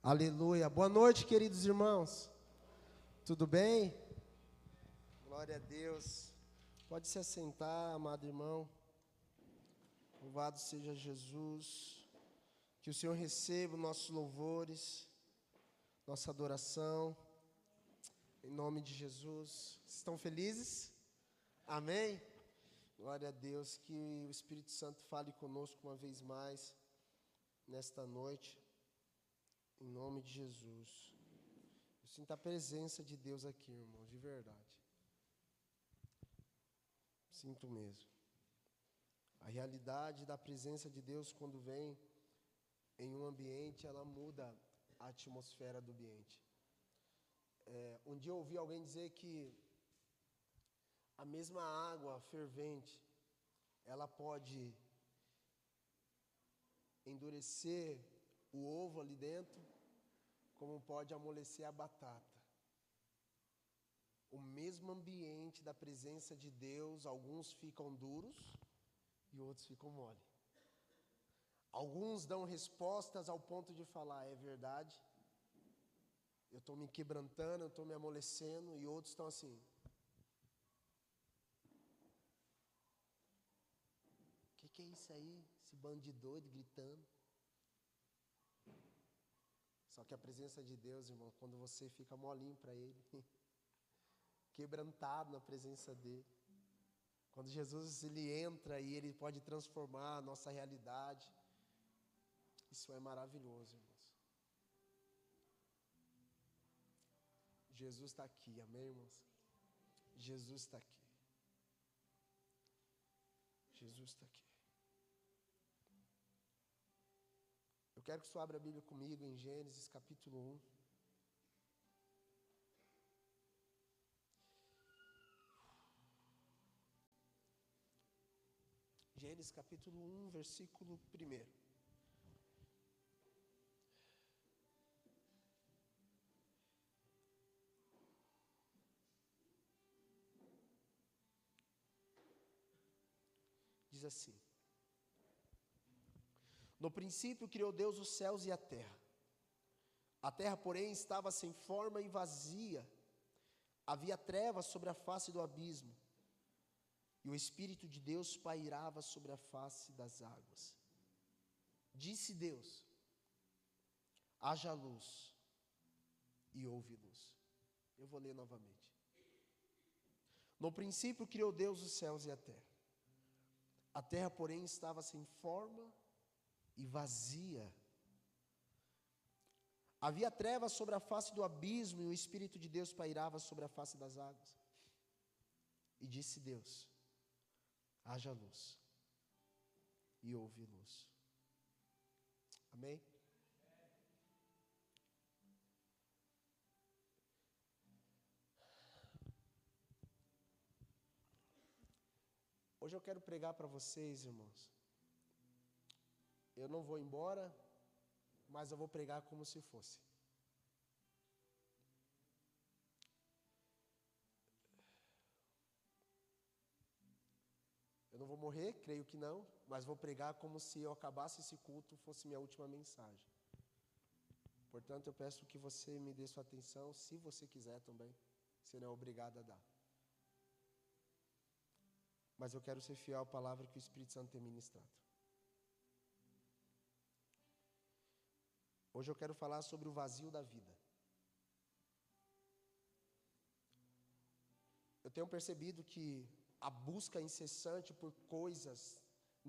Aleluia. Boa noite, queridos irmãos. Tudo bem? Glória a Deus. Pode se assentar, amado irmão. Louvado seja Jesus. Que o Senhor receba nossos louvores, nossa adoração. Em nome de Jesus. Estão felizes? Amém? Glória a Deus. Que o Espírito Santo fale conosco uma vez mais nesta noite. Em nome de Jesus. Eu sinto a presença de Deus aqui, irmão, de verdade. Sinto mesmo. A realidade da presença de Deus quando vem em um ambiente, ela muda a atmosfera do ambiente. É, um dia eu ouvi alguém dizer que a mesma água fervente, ela pode endurecer o ovo ali dentro, como pode amolecer a batata. O mesmo ambiente da presença de Deus, alguns ficam duros e outros ficam mole. Alguns dão respostas ao ponto de falar, é verdade, eu estou me quebrantando, eu estou me amolecendo, e outros estão assim. O que, que é isso aí? Esse bando de doido gritando. Só que a presença de Deus, irmão, quando você fica molinho para Ele, quebrantado na presença dEle, quando Jesus ele entra e Ele pode transformar a nossa realidade, isso é maravilhoso, irmãos. Jesus está aqui, amém, irmãos? Jesus está aqui. Jesus está aqui. Quero que você abra a Bíblia comigo em Gênesis capítulo 1. Gênesis capítulo 1, versículo 1. Diz assim: no princípio criou Deus os céus e a terra. A terra, porém, estava sem forma e vazia. Havia trevas sobre a face do abismo. E o Espírito de Deus pairava sobre a face das águas. Disse Deus: haja luz, e houve luz. Eu vou ler novamente. No princípio criou Deus os céus e a terra. A terra, porém, estava sem forma e vazia. Havia trevas sobre a face do abismo e o Espírito de Deus pairava sobre a face das águas. E disse Deus: haja luz. E houve luz. Amém? Hoje eu quero pregar para vocês, irmãos, eu não vou embora, mas eu vou pregar como se fosse. Eu não vou morrer, creio que não, mas vou pregar como se eu acabasse esse culto fosse minha última mensagem. Portanto, eu peço que você me dê sua atenção, se você quiser também. Você não é obrigado a dar. Mas eu quero ser fiel à palavra que o Espírito Santo tem ministrado. Hoje eu quero falar sobre o vazio da vida. Eu tenho percebido que a busca incessante por coisas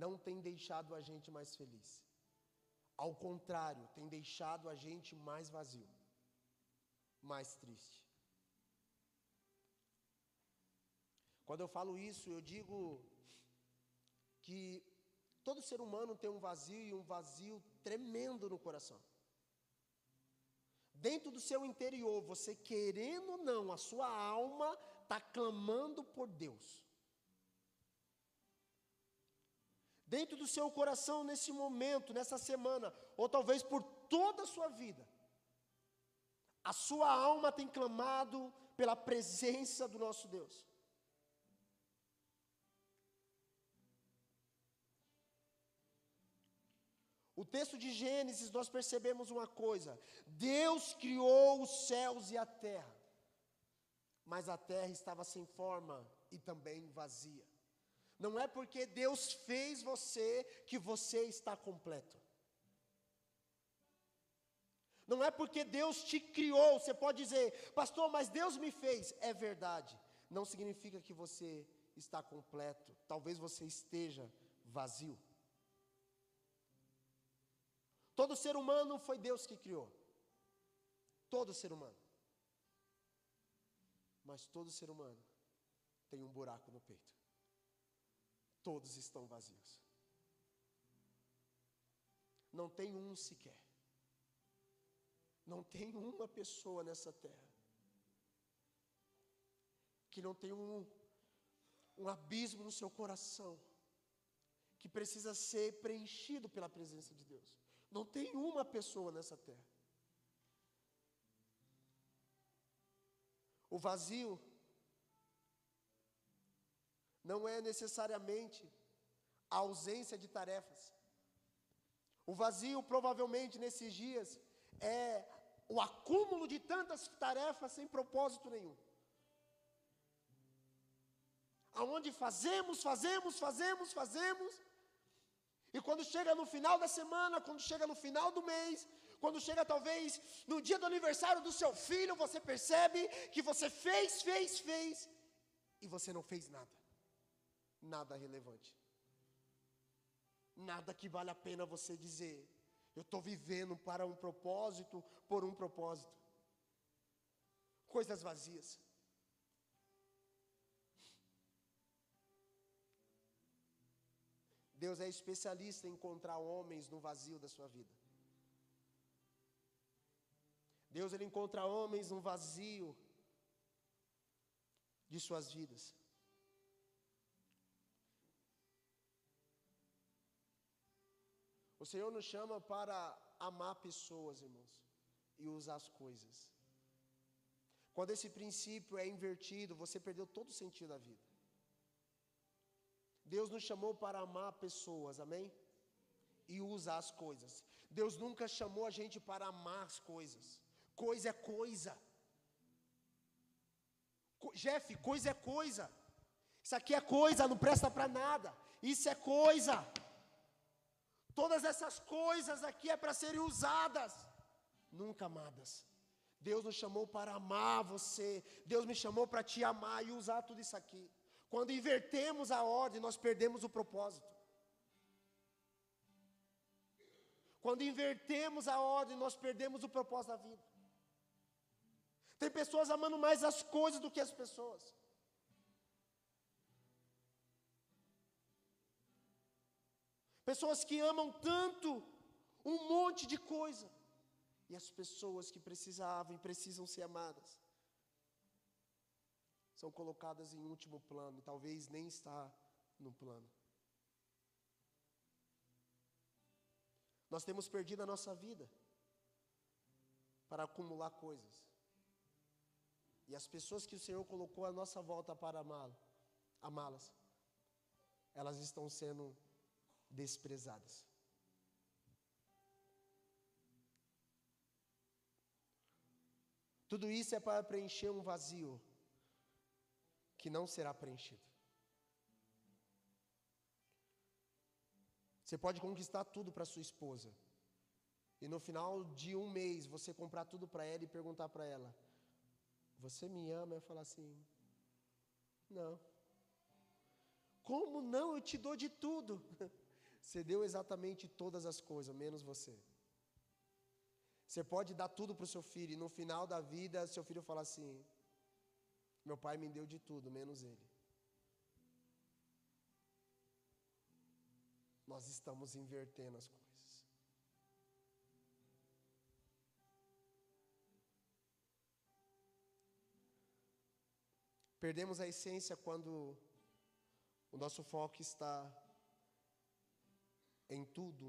não tem deixado a gente mais feliz. Ao contrário, tem deixado a gente mais vazio, mais triste. Quando eu falo isso, eu digo que todo ser humano tem um vazio e um vazio tremendo no coração dentro do seu interior, você querendo ou não, a sua alma está clamando por Deus. Dentro do seu coração, nesse momento, nessa semana, ou talvez por toda a sua vida, a sua alma tem clamado pela presença do nosso Deus. O texto de Gênesis, nós percebemos uma coisa: Deus criou os céus e a terra, mas a terra estava sem forma e também vazia. Não é porque Deus fez você que você está completo. Não é porque Deus te criou, você pode dizer, pastor, mas Deus me fez. É verdade. Não significa que você está completo. Talvez você esteja vazio. Todo ser humano foi Deus que criou. Todo ser humano. Mas todo ser humano tem um buraco no peito. Todos estão vazios. Não tem um sequer. Não tem uma pessoa nessa terra que não tem um, um abismo no seu coração que precisa ser preenchido pela presença de Deus. Não tem uma pessoa nessa terra. O vazio não é necessariamente a ausência de tarefas. O vazio, provavelmente, nesses dias, é o acúmulo de tantas tarefas sem propósito nenhum. Aonde fazemos, fazemos, fazemos, fazemos, e quando chega no final da semana, quando chega no final do mês, quando chega talvez no dia do aniversário do seu filho, você percebe que você fez, fez, fez, e você não fez nada. Nada relevante. Nada que vale a pena você dizer, eu estou vivendo para um propósito, por um propósito. Coisas vazias. Deus é especialista em encontrar homens no vazio da sua vida. Deus ele encontra homens no vazio de suas vidas. O Senhor nos chama para amar pessoas, irmãos, e usar as coisas. Quando esse princípio é invertido, você perdeu todo o sentido da vida. Deus nos chamou para amar pessoas, amém? E usar as coisas. Deus nunca chamou a gente para amar as coisas. Coisa é coisa. Co Jeff, coisa é coisa. Isso aqui é coisa, não presta para nada. Isso é coisa. Todas essas coisas aqui é para serem usadas, nunca amadas. Deus nos chamou para amar você. Deus me chamou para te amar e usar tudo isso aqui. Quando invertemos a ordem, nós perdemos o propósito. Quando invertemos a ordem, nós perdemos o propósito da vida. Tem pessoas amando mais as coisas do que as pessoas. Pessoas que amam tanto um monte de coisa. E as pessoas que precisavam e precisam ser amadas são colocadas em último plano, e talvez nem está no plano. Nós temos perdido a nossa vida para acumular coisas. E as pessoas que o Senhor colocou à nossa volta para amá-las, elas estão sendo desprezadas. Tudo isso é para preencher um vazio que não será preenchido. Você pode conquistar tudo para sua esposa. E no final de um mês você comprar tudo para ela e perguntar para ela: Você me ama? Eu falar assim: Não. Como não? Eu te dou de tudo. Você deu exatamente todas as coisas, menos você. Você pode dar tudo para o seu filho e no final da vida seu filho fala assim: meu pai me deu de tudo, menos ele. Nós estamos invertendo as coisas. Perdemos a essência quando o nosso foco está em tudo,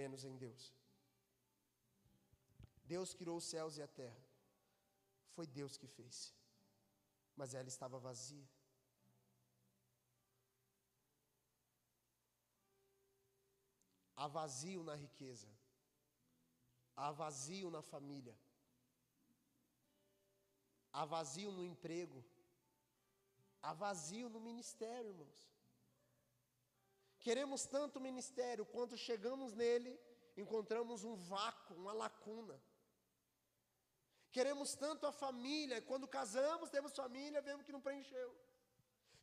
menos em Deus. Deus criou os céus e a terra. Foi Deus que fez mas ela estava vazia. há vazio na riqueza, há vazio na família, há vazio no emprego, há vazio no ministério, irmãos. Queremos tanto o ministério, quanto chegamos nele, encontramos um vácuo, uma lacuna. Queremos tanto a família, quando casamos, temos família, vemos que não preencheu.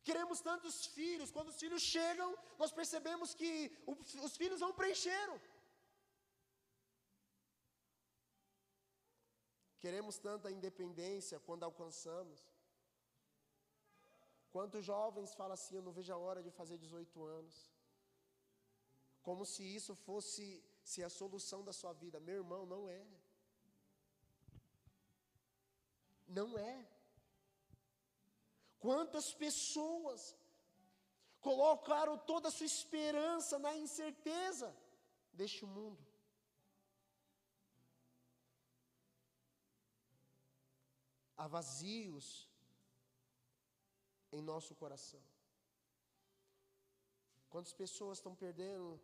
Queremos tantos filhos, quando os filhos chegam, nós percebemos que os filhos não preencheram. Queremos tanta independência quando alcançamos. Quantos jovens falam assim: Eu não vejo a hora de fazer 18 anos. Como se isso fosse se a solução da sua vida. Meu irmão, não é. Não é. Quantas pessoas colocaram toda a sua esperança na incerteza deste mundo. Há vazios em nosso coração. Quantas pessoas estão perdendo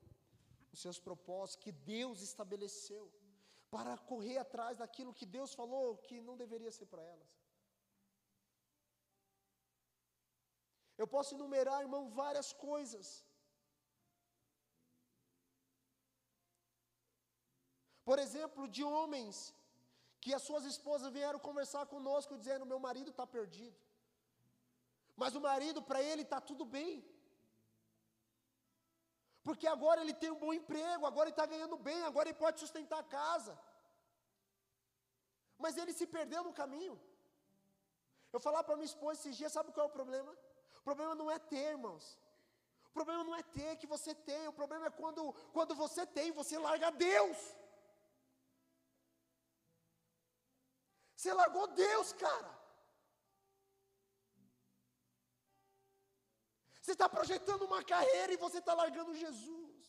os seus propósitos que Deus estabeleceu para correr atrás daquilo que Deus falou que não deveria ser para elas. Eu posso enumerar, irmão, várias coisas. Por exemplo, de homens que as suas esposas vieram conversar conosco dizendo: Meu marido está perdido. Mas o marido, para ele, está tudo bem. Porque agora ele tem um bom emprego, agora ele está ganhando bem, agora ele pode sustentar a casa. Mas ele se perdeu no caminho. Eu falava para minha esposa esses dias, sabe qual é o problema? O problema não é ter, irmãos. O problema não é ter que você tem, o problema é quando, quando você tem, você larga Deus. Você largou Deus, cara. Você está projetando uma carreira e você está largando Jesus.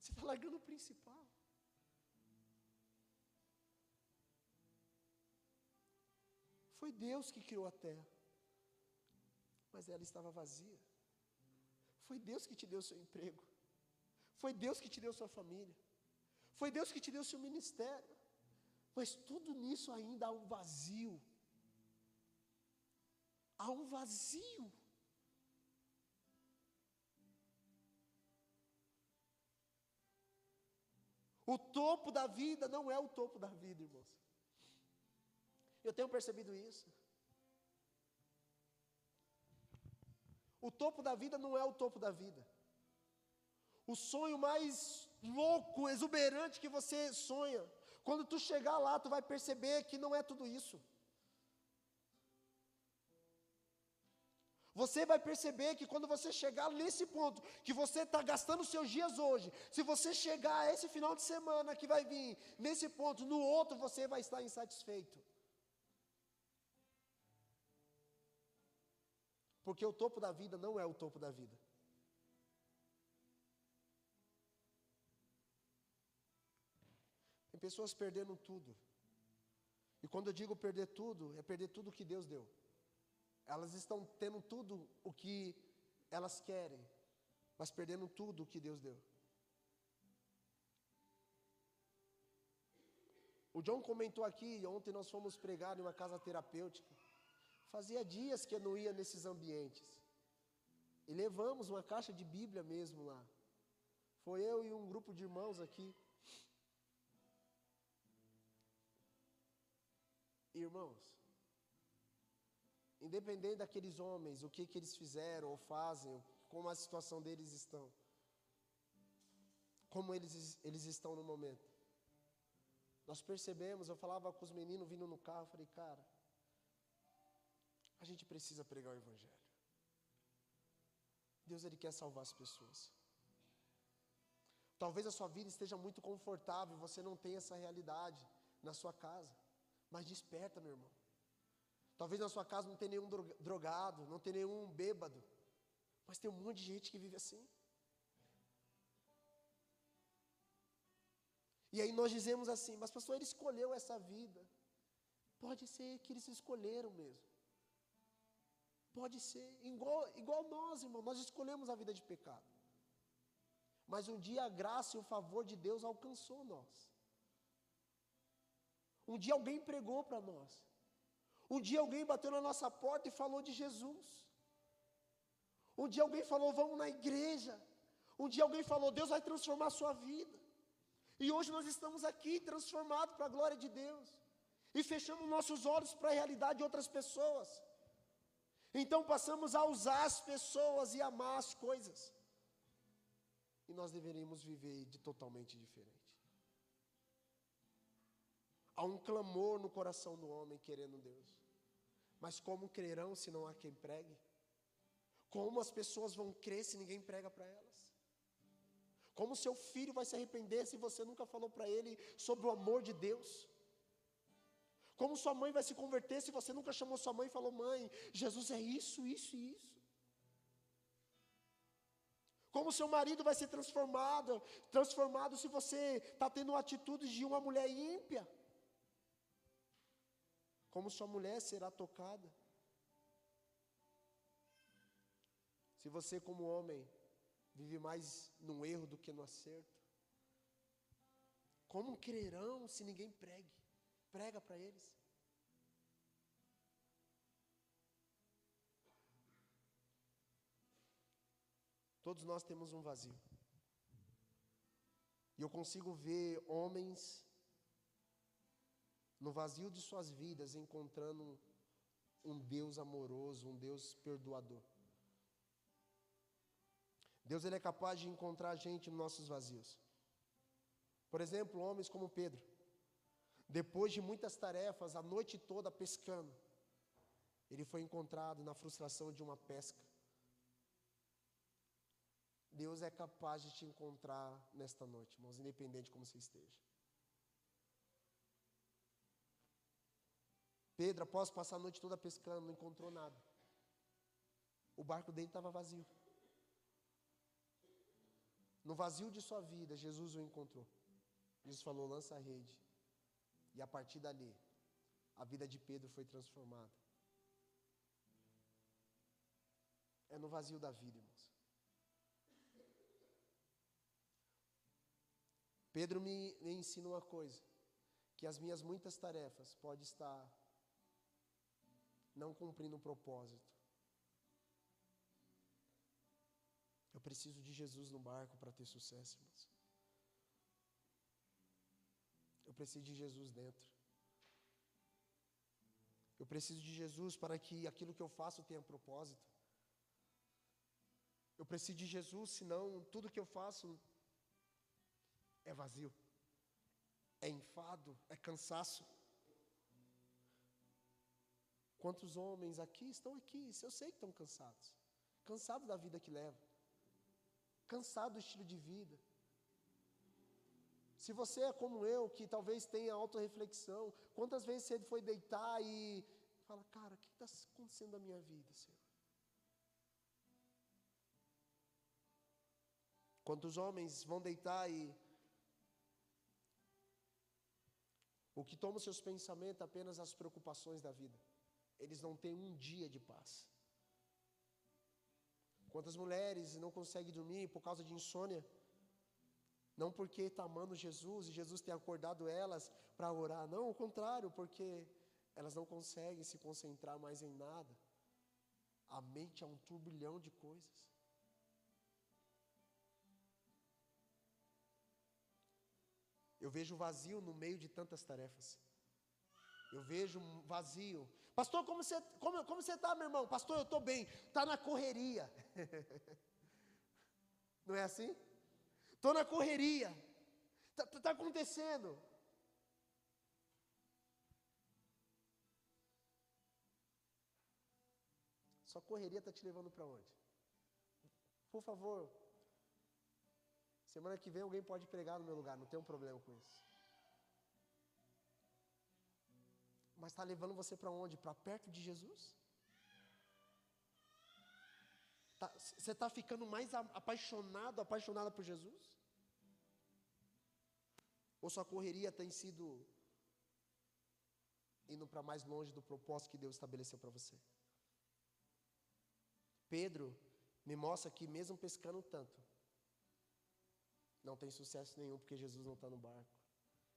Você está largando o principal. Foi Deus que criou a terra, mas ela estava vazia. Foi Deus que te deu seu emprego. Foi Deus que te deu sua família. Foi Deus que te deu seu ministério. Mas tudo nisso ainda há um vazio um vazio. O topo da vida não é o topo da vida, irmãos. Eu tenho percebido isso. O topo da vida não é o topo da vida. O sonho mais louco, exuberante que você sonha, quando tu chegar lá, tu vai perceber que não é tudo isso. Você vai perceber que quando você chegar nesse ponto, que você está gastando seus dias hoje, se você chegar a esse final de semana que vai vir, nesse ponto, no outro você vai estar insatisfeito. Porque o topo da vida não é o topo da vida. Tem pessoas perdendo tudo. E quando eu digo perder tudo, é perder tudo que Deus deu. Elas estão tendo tudo o que elas querem, mas perdendo tudo o que Deus deu. O John comentou aqui, ontem nós fomos pregar em uma casa terapêutica. Fazia dias que eu não ia nesses ambientes. E levamos uma caixa de Bíblia mesmo lá. Foi eu e um grupo de irmãos aqui. Irmãos, Independente daqueles homens, o que, que eles fizeram ou fazem, como a situação deles estão. Como eles, eles estão no momento. Nós percebemos, eu falava com os meninos vindo no carro, falei, cara, a gente precisa pregar o Evangelho. Deus ele quer salvar as pessoas. Talvez a sua vida esteja muito confortável, você não tenha essa realidade na sua casa. Mas desperta, meu irmão. Talvez na sua casa não tenha nenhum drogado, não tenha nenhum bêbado, mas tem um monte de gente que vive assim. E aí nós dizemos assim, mas pastor, ele escolheu essa vida. Pode ser que eles escolheram mesmo. Pode ser, igual, igual nós, irmão, nós escolhemos a vida de pecado. Mas um dia a graça e o favor de Deus alcançou nós. Um dia alguém pregou para nós. Um dia alguém bateu na nossa porta e falou de Jesus. Um dia alguém falou, vamos na igreja. Um dia alguém falou, Deus vai transformar a sua vida. E hoje nós estamos aqui transformados para a glória de Deus. E fechamos nossos olhos para a realidade de outras pessoas. Então passamos a usar as pessoas e amar as coisas. E nós deveríamos viver de totalmente diferente. Há um clamor no coração do homem querendo Deus. Mas como crerão se não há quem pregue? Como as pessoas vão crer se ninguém prega para elas? Como seu filho vai se arrepender se você nunca falou para ele sobre o amor de Deus? Como sua mãe vai se converter se você nunca chamou sua mãe e falou: Mãe, Jesus é isso, isso e isso? Como seu marido vai ser transformado, transformado se você está tendo atitudes de uma mulher ímpia? Como sua mulher será tocada? Se você, como homem, vive mais no erro do que no acerto, como crerão se ninguém pregue? Prega para eles. Todos nós temos um vazio. E eu consigo ver homens no vazio de suas vidas encontrando um Deus amoroso, um Deus perdoador. Deus ele é capaz de encontrar a gente nos nossos vazios. Por exemplo, homens como Pedro. Depois de muitas tarefas, a noite toda pescando, ele foi encontrado na frustração de uma pesca. Deus é capaz de te encontrar nesta noite, irmãos, independente de como você esteja. Pedro, após passar a noite toda pescando, não encontrou nada. O barco dele estava vazio. No vazio de sua vida, Jesus o encontrou. Jesus falou: lança a rede. E a partir dali, a vida de Pedro foi transformada. É no vazio da vida, irmãos. Pedro me, me ensina uma coisa: que as minhas muitas tarefas podem estar não cumprindo o propósito. Eu preciso de Jesus no barco para ter sucesso, irmãos. Eu preciso de Jesus dentro. Eu preciso de Jesus para que aquilo que eu faço tenha propósito. Eu preciso de Jesus, senão tudo que eu faço é vazio, é enfado, é cansaço. Quantos homens aqui estão aqui? Eu sei que estão cansados, cansados da vida que levam, cansados do estilo de vida. Se você é como eu, que talvez tenha autorreflexão, quantas vezes você foi deitar e fala, cara, o que está acontecendo na minha vida, Senhor? Quantos homens vão deitar e o que toma seus pensamentos apenas as preocupações da vida. Eles não têm um dia de paz. Quantas mulheres não conseguem dormir por causa de insônia? Não porque está amando Jesus e Jesus tem acordado elas para orar, não, ao contrário, porque elas não conseguem se concentrar mais em nada. A mente é um turbilhão de coisas. Eu vejo vazio no meio de tantas tarefas. Eu vejo um vazio. Pastor, como você como, como você está, meu irmão? Pastor, eu estou bem. Está na correria. Não é assim? Estou na correria. Está tá, tá acontecendo. Sua correria está te levando para onde? Por favor. Semana que vem alguém pode pregar no meu lugar, não tem um problema com isso. Mas está levando você para onde? Para perto de Jesus? Tá, você está ficando mais apaixonado, apaixonada por Jesus? Ou sua correria tem sido indo para mais longe do propósito que Deus estabeleceu para você? Pedro me mostra que, mesmo pescando tanto, não tem sucesso nenhum porque Jesus não está no barco.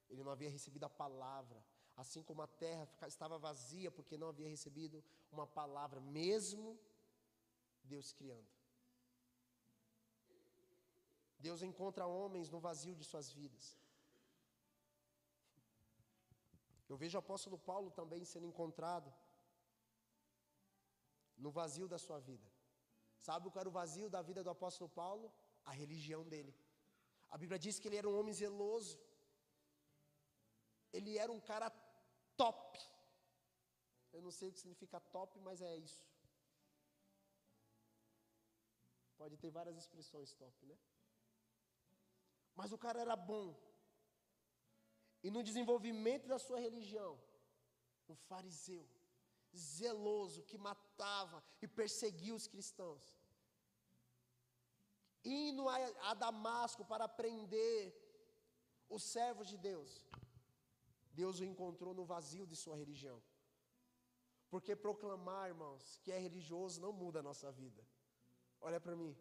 Ele não havia recebido a palavra, assim como a terra estava vazia porque não havia recebido uma palavra, mesmo Deus criando. Deus encontra homens no vazio de suas vidas. Eu vejo o apóstolo Paulo também sendo encontrado no vazio da sua vida. Sabe qual era o vazio da vida do apóstolo Paulo? A religião dele. A Bíblia diz que ele era um homem zeloso. Ele era um cara top. Eu não sei o que significa top, mas é isso. Pode ter várias expressões top, né? Mas o cara era bom. E no desenvolvimento da sua religião, um fariseu, zeloso, que matava e perseguia os cristãos. Indo a, a Damasco para prender os servos de Deus. Deus o encontrou no vazio de sua religião. Porque proclamar, irmãos, que é religioso não muda a nossa vida. Olha para mim.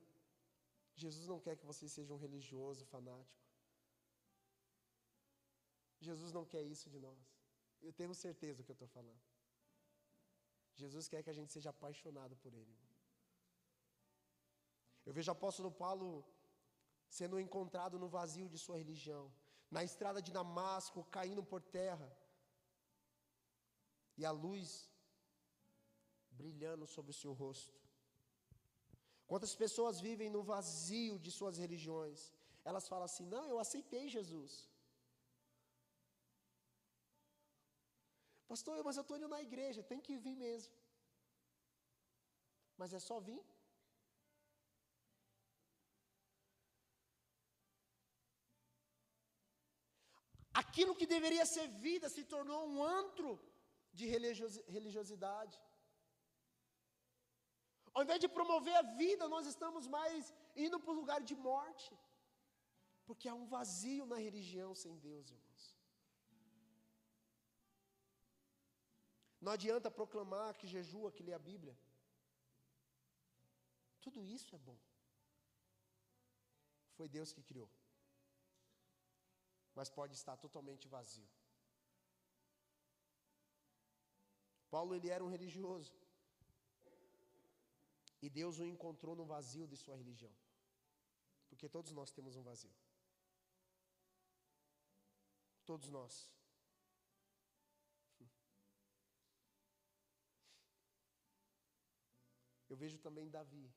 Jesus não quer que você seja um religioso fanático. Jesus não quer isso de nós. Eu tenho certeza do que eu estou falando. Jesus quer que a gente seja apaixonado por Ele. Eu vejo o apóstolo Paulo sendo encontrado no vazio de sua religião, na estrada de Damasco, caindo por terra, e a luz brilhando sobre o seu rosto. Quantas pessoas vivem no vazio de suas religiões? Elas falam assim: não, eu aceitei Jesus. Pastor, mas eu estou indo na igreja, tem que vir mesmo. Mas é só vir? Aquilo que deveria ser vida se tornou um antro de religiosidade. Ao invés de promover a vida, nós estamos mais indo para o lugar de morte. Porque há um vazio na religião sem Deus, irmãos. Não adianta proclamar que jejua, que lê a Bíblia. Tudo isso é bom. Foi Deus que criou. Mas pode estar totalmente vazio. Paulo ele era um religioso. E Deus o encontrou no vazio de sua religião. Porque todos nós temos um vazio. Todos nós. Eu vejo também Davi.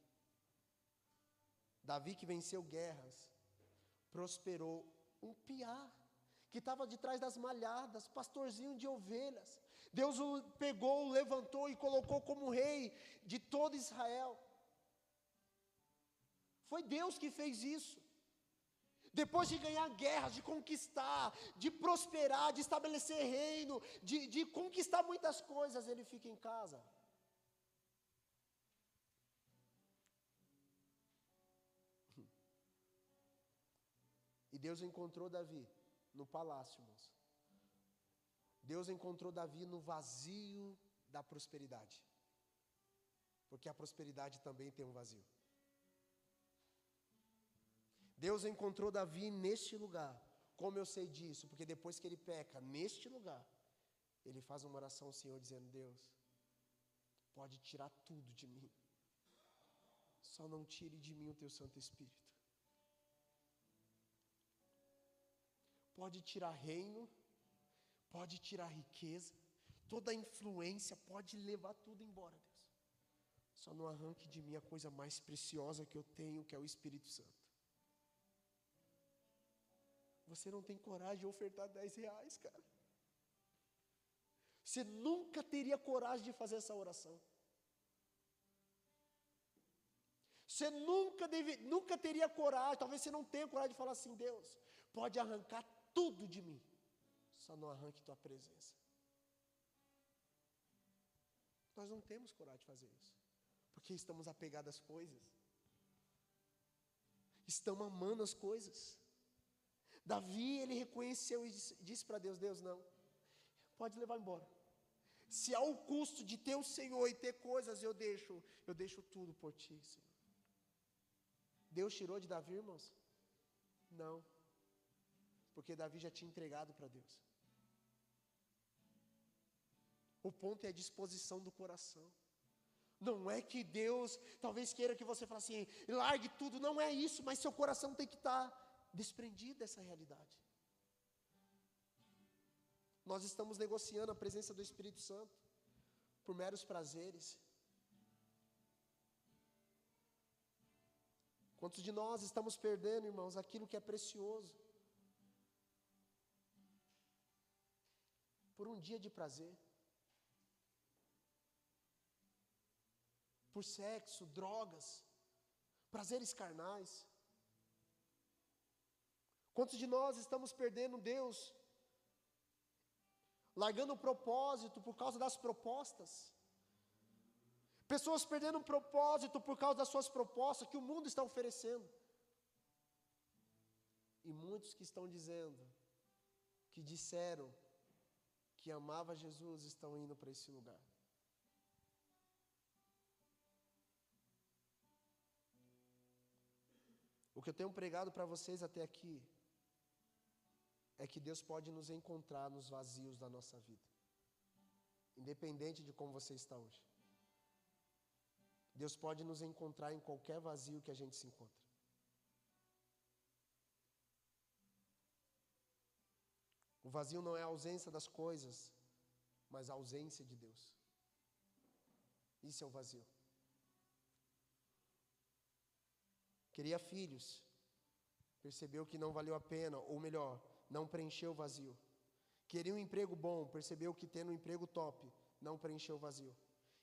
Davi que venceu guerras, prosperou um piar, que estava de trás das malhadas, pastorzinho de ovelhas. Deus o pegou, o levantou e colocou como rei de todo Israel. Foi Deus que fez isso. Depois de ganhar guerras, de conquistar, de prosperar, de estabelecer reino, de, de conquistar muitas coisas, ele fica em casa. E Deus encontrou Davi no palácio, irmãos. Deus encontrou Davi no vazio da prosperidade. Porque a prosperidade também tem um vazio. Deus encontrou Davi neste lugar. Como eu sei disso? Porque depois que ele peca neste lugar, ele faz uma oração ao Senhor dizendo: Deus, pode tirar tudo de mim, só não tire de mim o teu Santo Espírito. Pode tirar reino, pode tirar riqueza, toda influência, pode levar tudo embora, Deus. Só não arranque de mim a coisa mais preciosa que eu tenho, que é o Espírito Santo. Você não tem coragem de ofertar 10 reais, cara. Você nunca teria coragem de fazer essa oração. Você nunca, deve, nunca teria coragem, talvez você não tenha coragem de falar assim: Deus, pode arrancar tudo de mim, só não arranque tua presença. Nós não temos coragem de fazer isso, porque estamos apegados às coisas, estamos amando as coisas. Davi, ele reconheceu e disse, disse para Deus: Deus, não, pode levar embora. Se há o custo de ter o Senhor e ter coisas, eu deixo, eu deixo tudo por ti, Senhor. Deus tirou de Davi, irmãos? Não. Porque Davi já tinha entregado para Deus. O ponto é a disposição do coração. Não é que Deus talvez queira que você fale assim, largue tudo, não é isso, mas seu coração tem que estar desprendido dessa realidade. Nós estamos negociando a presença do Espírito Santo por meros prazeres. Quantos de nós estamos perdendo, irmãos, aquilo que é precioso? Por um dia de prazer. Por sexo, drogas, prazeres carnais. Quantos de nós estamos perdendo Deus largando o propósito por causa das propostas. Pessoas perdendo o propósito por causa das suas propostas que o mundo está oferecendo. E muitos que estão dizendo, que disseram que amava Jesus, estão indo para esse lugar. O que eu tenho pregado para vocês até aqui é que Deus pode nos encontrar nos vazios da nossa vida, independente de como você está hoje. Deus pode nos encontrar em qualquer vazio que a gente se encontra. O vazio não é a ausência das coisas, mas a ausência de Deus. Isso é o vazio. Queria filhos, percebeu que não valeu a pena, ou melhor, não preencheu o vazio. Queria um emprego bom, percebeu que tendo um emprego top, não preencheu o vazio.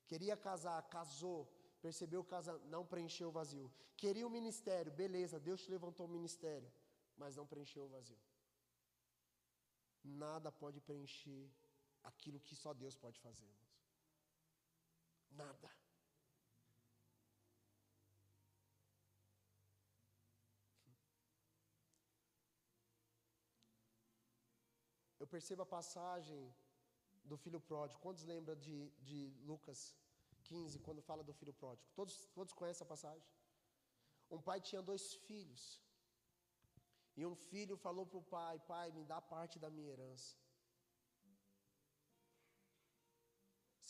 Queria casar, casou, percebeu casa, não preencheu o vazio. Queria o um ministério, beleza, Deus te levantou o ministério, mas não preencheu o vazio. Nada pode preencher aquilo que só Deus pode fazer. Nada. eu percebo a passagem do filho pródigo. Quantos lembram de, de Lucas 15, quando fala do filho pródigo? Todos, todos conhecem a passagem? Um pai tinha dois filhos. E um filho falou para o pai: Pai, me dá parte da minha herança.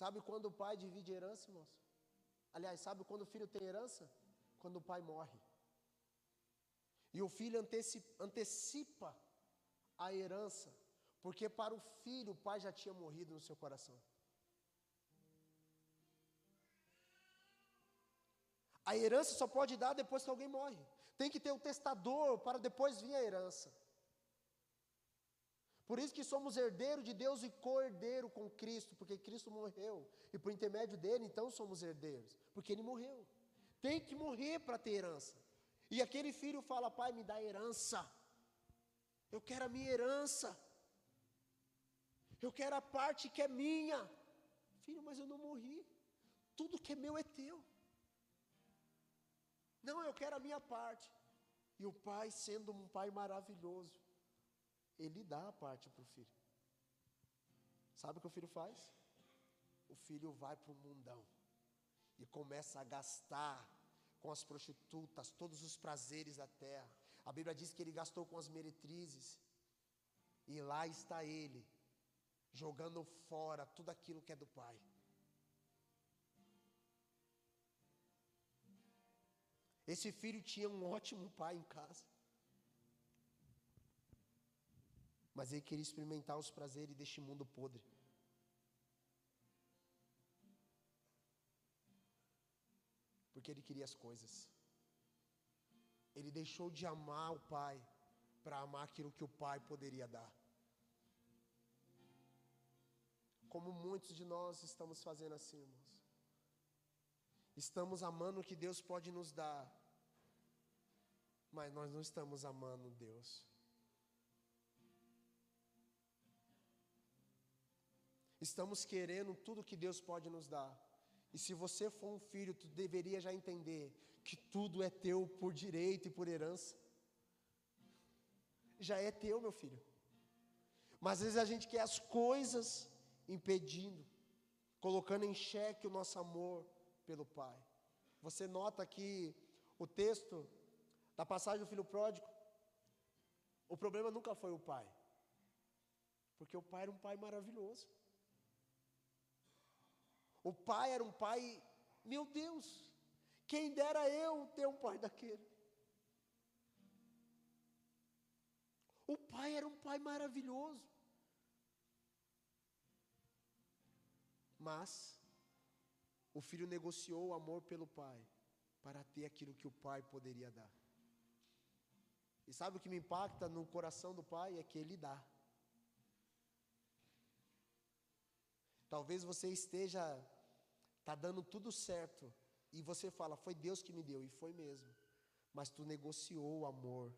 Sabe quando o pai divide herança, irmãos? Aliás, sabe quando o filho tem herança? Quando o pai morre. E o filho antecipa, antecipa a herança porque para o filho, o pai já tinha morrido no seu coração. A herança só pode dar depois que alguém morre. Tem que ter o testador para depois vir a herança. Por isso que somos herdeiros de Deus e co-herdeiro com Cristo, porque Cristo morreu. E por intermédio dele, então, somos herdeiros. Porque ele morreu. Tem que morrer para ter herança. E aquele filho fala: Pai, me dá herança. Eu quero a minha herança. Eu quero a parte que é minha. Filho, mas eu não morri. Tudo que é meu é teu. Não, eu quero a minha parte. E o pai, sendo um pai maravilhoso, ele dá a parte para o filho. Sabe o que o filho faz? O filho vai para o mundão e começa a gastar com as prostitutas todos os prazeres da terra. A Bíblia diz que ele gastou com as meretrizes. E lá está ele, jogando fora tudo aquilo que é do pai. Esse filho tinha um ótimo pai em casa. Mas ele queria experimentar os prazeres deste mundo podre. Porque ele queria as coisas. Ele deixou de amar o pai para amar aquilo que o pai poderia dar como muitos de nós estamos fazendo assim, irmãos. Estamos amando o que Deus pode nos dar, mas nós não estamos amando Deus. Estamos querendo tudo que Deus pode nos dar. E se você for um filho, tu deveria já entender que tudo é teu por direito e por herança. Já é teu, meu filho. Mas às vezes a gente quer as coisas impedindo. colocando em xeque o nosso amor pelo Pai. Você nota que o texto da passagem do filho pródigo, o problema nunca foi o pai, porque o pai era um pai maravilhoso. O pai era um pai, meu Deus, quem dera eu ter um pai daquele. O pai era um pai maravilhoso. Mas o filho negociou o amor pelo pai para ter aquilo que o pai poderia dar. E sabe o que me impacta no coração do pai? É que ele dá. Talvez você esteja tá dando tudo certo e você fala, foi Deus que me deu e foi mesmo. Mas tu negociou o amor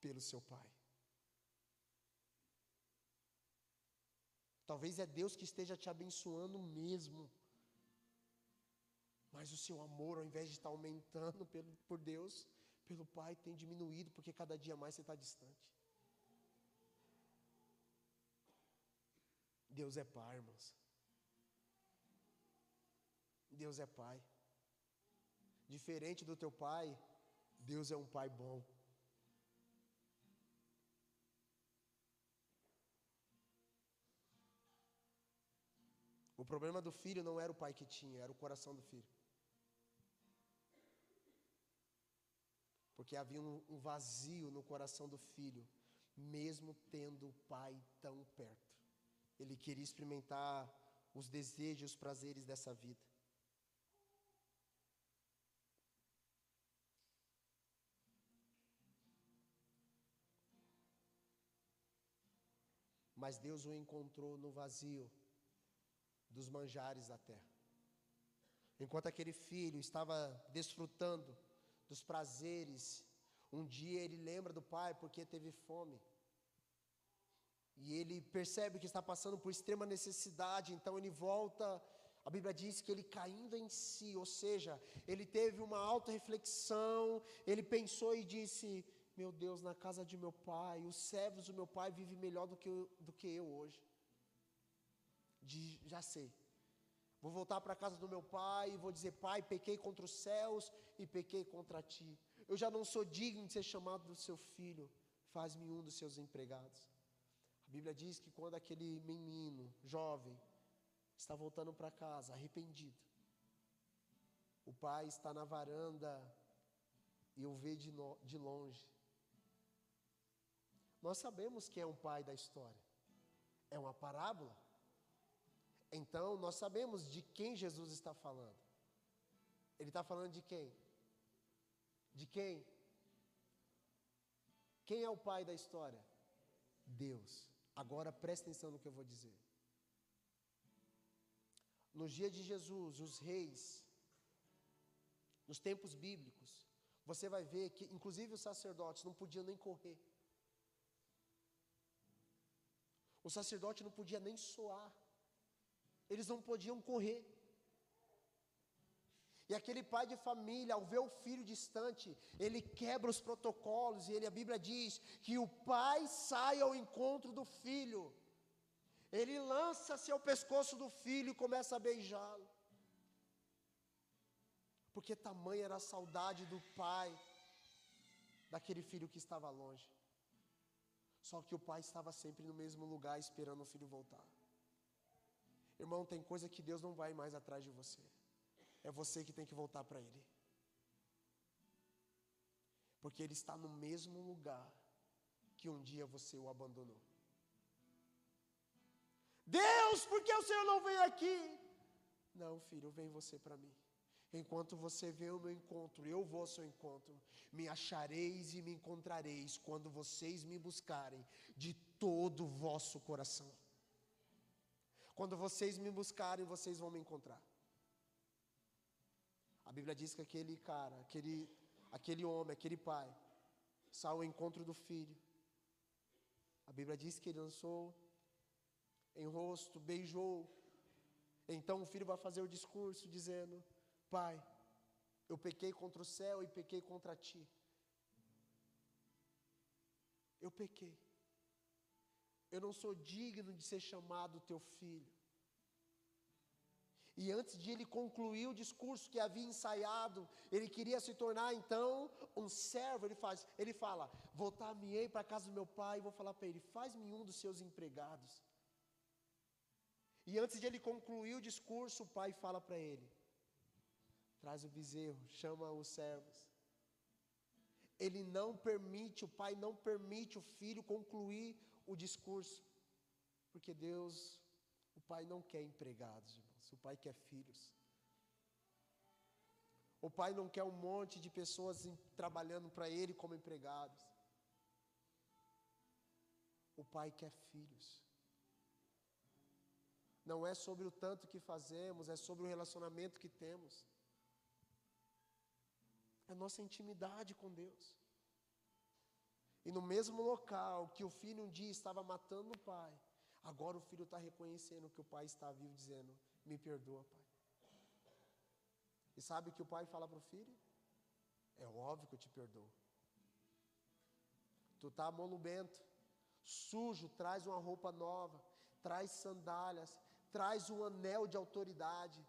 pelo seu pai. Talvez é Deus que esteja te abençoando mesmo. Mas o seu amor, ao invés de estar aumentando pelo, por Deus, pelo Pai, tem diminuído, porque cada dia mais você está distante. Deus é Pai, irmãos. Deus é Pai. Diferente do teu Pai, Deus é um Pai bom. O problema do filho não era o pai que tinha, era o coração do filho. Porque havia um, vazio no coração do filho, mesmo tendo o pai tão perto. Ele queria experimentar os desejos, os prazeres dessa vida. Mas Deus o encontrou no vazio dos manjares da terra. Enquanto aquele filho estava desfrutando dos prazeres, um dia ele lembra do pai porque teve fome. E ele percebe que está passando por extrema necessidade, então ele volta. A Bíblia diz que ele caindo em si, ou seja, ele teve uma auto-reflexão, ele pensou e disse: Meu Deus, na casa de meu pai, os servos do meu pai vivem melhor do que eu, do que eu hoje. De, já sei, Vou voltar para a casa do meu pai e vou dizer: Pai, pequei contra os céus e pequei contra ti. Eu já não sou digno de ser chamado do seu filho. Faz-me um dos seus empregados. A Bíblia diz que quando aquele menino, jovem, está voltando para casa, arrependido, o pai está na varanda e o vê de, no, de longe. Nós sabemos quem é um pai da história. É uma parábola. Então, nós sabemos de quem Jesus está falando. Ele está falando de quem? De quem? Quem é o pai da história? Deus. Agora preste atenção no que eu vou dizer. Nos dias de Jesus, os reis, nos tempos bíblicos, você vai ver que, inclusive, os sacerdotes não podiam nem correr. O sacerdote não podia nem soar eles não podiam correr. E aquele pai de família, ao ver o filho distante, ele quebra os protocolos, e ele, a Bíblia diz que o pai sai ao encontro do filho. Ele lança-se ao pescoço do filho e começa a beijá-lo. Porque tamanha era a saudade do pai daquele filho que estava longe. Só que o pai estava sempre no mesmo lugar esperando o filho voltar. Irmão, tem coisa que Deus não vai mais atrás de você. É você que tem que voltar para Ele. Porque Ele está no mesmo lugar que um dia você o abandonou. Deus, por que o Senhor não vem aqui? Não, filho, vem você para mim. Enquanto você vê o meu encontro, eu vou ao seu encontro. Me achareis e me encontrareis quando vocês me buscarem de todo o vosso coração. Quando vocês me buscarem, vocês vão me encontrar. A Bíblia diz que aquele cara, aquele, aquele homem, aquele pai, saiu ao encontro do filho. A Bíblia diz que ele lançou em rosto, beijou. Então o filho vai fazer o discurso dizendo: Pai, eu pequei contra o céu e pequei contra ti. Eu pequei. Eu não sou digno de ser chamado teu filho. E antes de ele concluir o discurso que havia ensaiado, ele queria se tornar então um servo. Ele faz, ele fala: "Voltar-me-ei para casa do meu pai e vou falar para ele: faz-me um dos seus empregados". E antes de ele concluir o discurso, o pai fala para ele: traz o bezerro, chama os servos. Ele não permite, o pai não permite o filho concluir o discurso, porque Deus, o pai não quer empregados, irmãos, o pai quer filhos. O pai não quer um monte de pessoas trabalhando para ele como empregados. O pai quer filhos. Não é sobre o tanto que fazemos, é sobre o relacionamento que temos. É a nossa intimidade com Deus. E no mesmo local que o filho um dia estava matando o pai, agora o filho está reconhecendo que o pai está vivo, dizendo: Me perdoa, pai. E sabe o que o pai fala para o filho? É óbvio que eu te perdoo. Tu está monumento, sujo, traz uma roupa nova, traz sandálias, traz um anel de autoridade.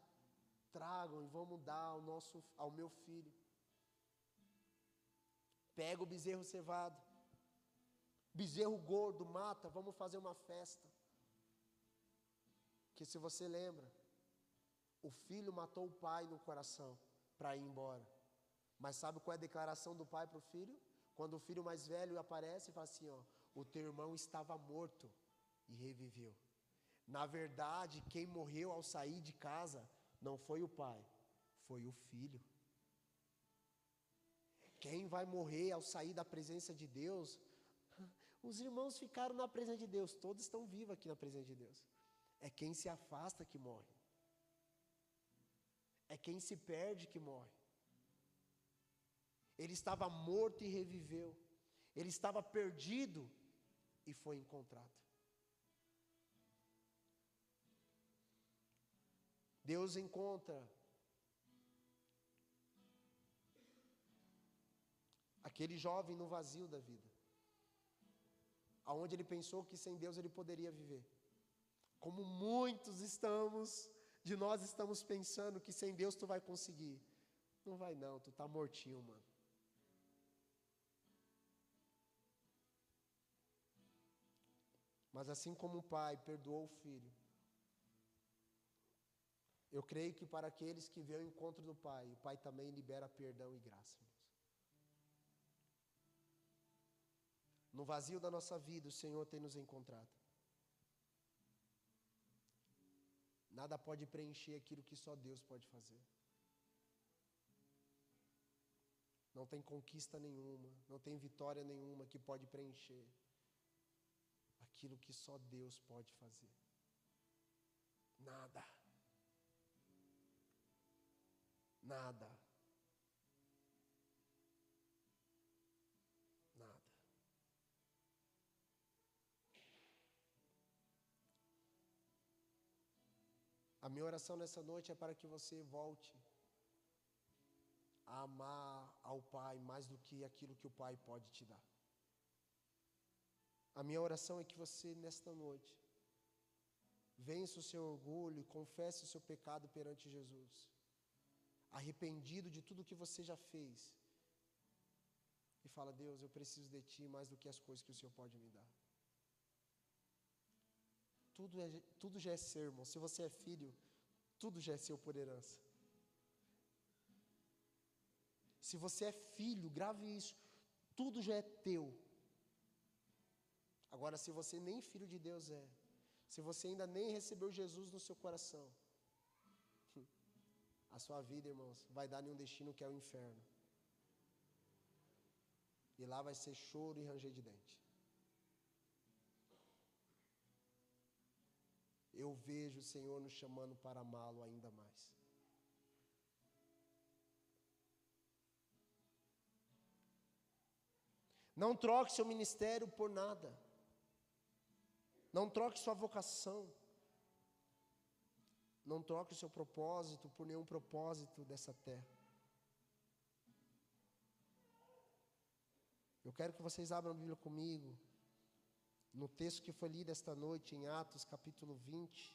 Tragam e vamos dar ao, nosso, ao meu filho. Pega o bezerro cevado, bezerro gordo, mata, vamos fazer uma festa. Que se você lembra, o filho matou o pai no coração para ir embora. Mas sabe qual é a declaração do pai para o filho? Quando o filho mais velho aparece e fala assim: ó, o teu irmão estava morto e reviveu. Na verdade, quem morreu ao sair de casa não foi o pai, foi o filho. Quem vai morrer ao sair da presença de Deus? Os irmãos ficaram na presença de Deus, todos estão vivos aqui na presença de Deus. É quem se afasta que morre. É quem se perde que morre. Ele estava morto e reviveu. Ele estava perdido e foi encontrado. Deus encontra aquele jovem no vazio da vida, aonde ele pensou que sem Deus ele poderia viver. Como muitos estamos, de nós estamos pensando que sem Deus tu vai conseguir. Não vai não, tu tá mortinho, mano. Mas assim como o pai perdoou o filho, eu creio que para aqueles que vêem o encontro do Pai, o Pai também libera perdão e graça. No vazio da nossa vida, o Senhor tem nos encontrado. Nada pode preencher aquilo que só Deus pode fazer. Não tem conquista nenhuma, não tem vitória nenhuma que pode preencher aquilo que só Deus pode fazer. Nada. Nada. Minha oração nessa noite é para que você volte a amar ao Pai mais do que aquilo que o Pai pode te dar. A minha oração é que você, nesta noite, vença o seu orgulho e confesse o seu pecado perante Jesus arrependido de tudo que você já fez. E fala: Deus, eu preciso de Ti mais do que as coisas que o Senhor pode me dar. Tudo, é, tudo já é seu, irmão. Se você é filho, tudo já é seu por herança. Se você é filho, grave isso. Tudo já é teu. Agora, se você nem filho de Deus é, se você ainda nem recebeu Jesus no seu coração, a sua vida, irmãos, vai dar em um destino que é o inferno. E lá vai ser choro e ranger de dente. Eu vejo o Senhor nos chamando para amá-lo ainda mais. Não troque seu ministério por nada. Não troque sua vocação. Não troque o seu propósito por nenhum propósito dessa terra. Eu quero que vocês abram a Bíblia comigo, no texto que foi lido esta noite, em Atos capítulo 20.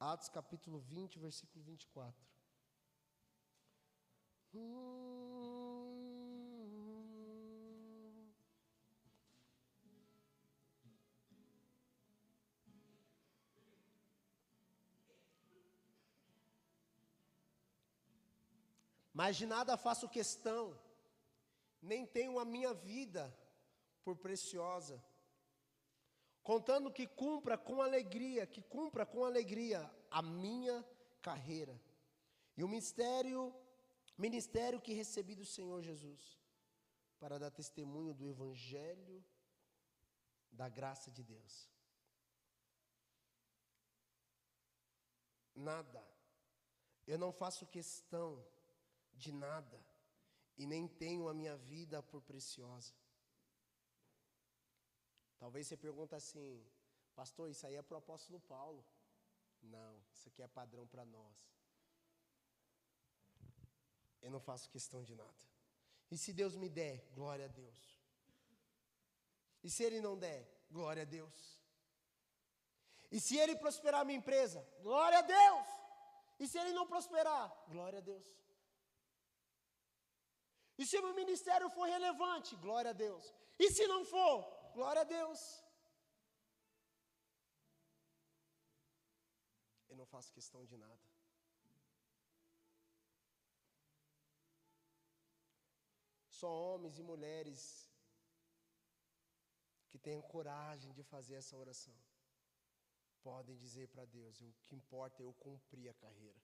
Atos capítulo 20, versículo 24. Mas de nada faço questão, nem tenho a minha vida por preciosa, contando que cumpra com alegria, que cumpra com alegria a minha carreira. E o mistério, ministério que recebi do Senhor Jesus, para dar testemunho do evangelho da graça de Deus. Nada. Eu não faço questão de nada e nem tenho a minha vida por preciosa. Talvez você pergunte assim, pastor, isso aí é para o apóstolo Paulo. Não, isso aqui é padrão para nós. Eu não faço questão de nada. E se Deus me der, glória a Deus. E se Ele não der, glória a Deus. E se Ele prosperar a minha empresa, glória a Deus. E se Ele não prosperar, glória a Deus. E se o meu ministério for relevante, glória a Deus. E se não for, glória a Deus. Eu não faço questão de nada. Só homens e mulheres que tenham coragem de fazer essa oração podem dizer para Deus: o que importa é eu cumprir a carreira.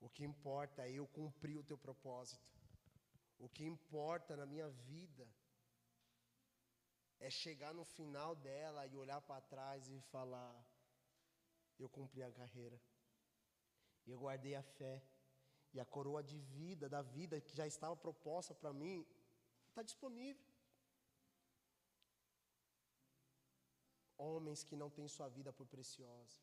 O que importa é eu cumprir o teu propósito. O que importa na minha vida é chegar no final dela e olhar para trás e falar: eu cumpri a carreira, eu guardei a fé, e a coroa de vida, da vida que já estava proposta para mim, está disponível. Homens que não têm sua vida por preciosa.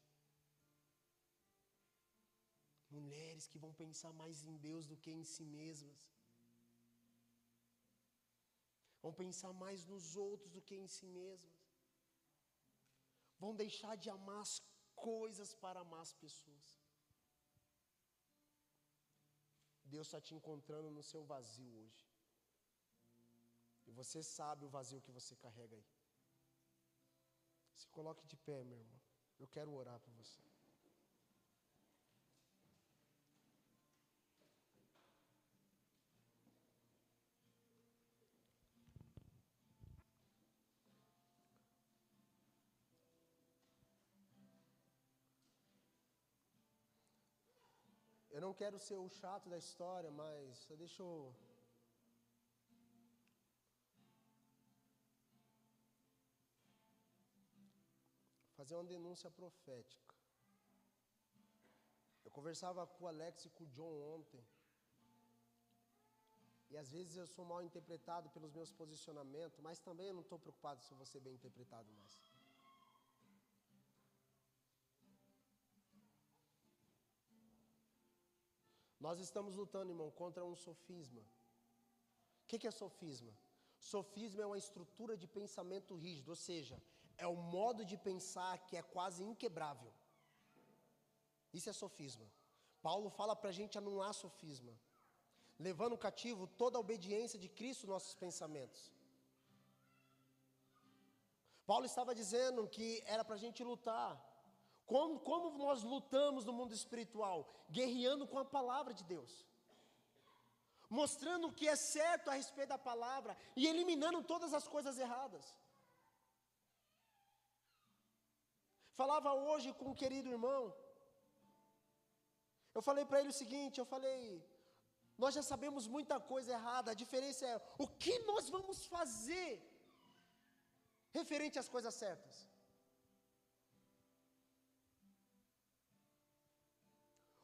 Mulheres que vão pensar mais em Deus do que em si mesmas vão pensar mais nos outros do que em si mesmas, vão deixar de amar as coisas para amar as pessoas. Deus está te encontrando no seu vazio hoje. E você sabe o vazio que você carrega aí. Se coloque de pé, meu irmão. Eu quero orar por você. Não quero ser o chato da história, mas deixa eu. Fazer uma denúncia profética. Eu conversava com o Alex e com o John ontem. E às vezes eu sou mal interpretado pelos meus posicionamentos, mas também eu não estou preocupado se eu vou ser bem interpretado mais. Nós estamos lutando, irmão, contra um sofisma. O que, que é sofisma? Sofisma é uma estrutura de pensamento rígido, ou seja, é o modo de pensar que é quase inquebrável. Isso é sofisma. Paulo fala para a gente anular sofisma, levando cativo toda a obediência de Cristo nossos pensamentos. Paulo estava dizendo que era para a gente lutar como, como nós lutamos no mundo espiritual? Guerreando com a palavra de Deus. Mostrando o que é certo a respeito da palavra e eliminando todas as coisas erradas. Falava hoje com um querido irmão. Eu falei para ele o seguinte: eu falei, nós já sabemos muita coisa errada, a diferença é o que nós vamos fazer referente às coisas certas.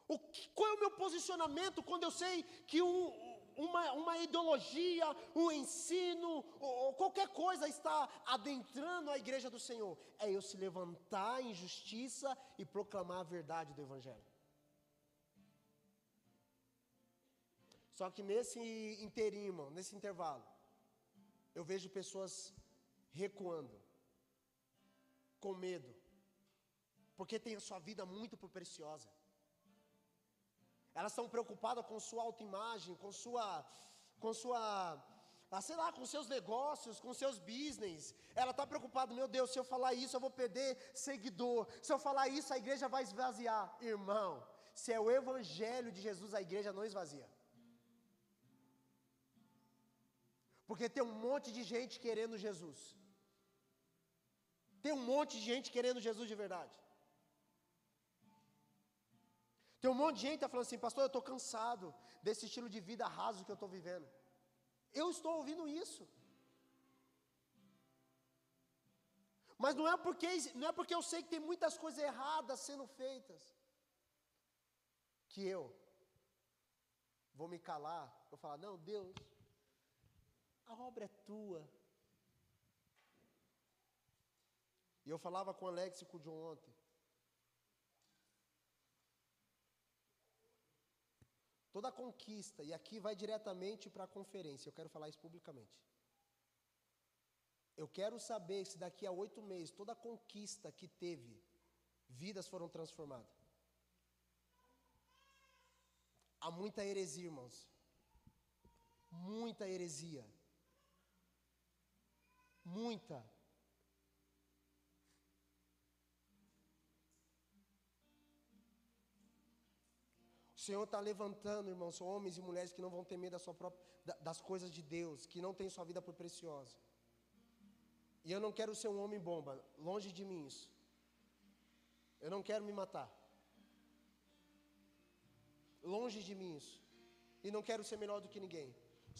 O que, qual é o meu posicionamento quando eu sei que um, uma, uma, ideologia, um ensino, ou, ou, qualquer coisa está adentrando a igreja do Senhor? É eu se levantar em justiça e proclamar a verdade do Evangelho. Só que nesse interim, nesse intervalo, eu vejo pessoas recuando, com medo, porque tem a sua vida muito preciosa. Elas estão preocupadas com sua autoimagem, com sua, com sua, ah, sei lá, com seus negócios, com seus business. Ela está preocupada, meu Deus, se eu falar isso eu vou perder seguidor. Se eu falar isso a igreja vai esvaziar. Irmão, se é o evangelho de Jesus, a igreja não esvazia. Porque tem um monte de gente querendo Jesus. Tem um monte de gente querendo Jesus de verdade. Tem um monte de gente que está falando assim, pastor, eu estou cansado desse estilo de vida raso que eu estou vivendo. Eu estou ouvindo isso. Mas não é porque não é porque eu sei que tem muitas coisas erradas sendo feitas que eu vou me calar, vou falar, não, Deus, a obra é tua. E eu falava com o Alex e com o John ontem. Toda conquista, e aqui vai diretamente para a conferência, eu quero falar isso publicamente. Eu quero saber se daqui a oito meses, toda conquista que teve, vidas foram transformadas. Há muita heresia, irmãos. Muita heresia. Muita. Senhor está levantando, irmãos, homens e mulheres que não vão temer da sua própria, das coisas de Deus, que não têm sua vida por preciosa. E eu não quero ser um homem bomba, longe de mim isso. Eu não quero me matar. Longe de mim isso. E não quero ser melhor do que ninguém.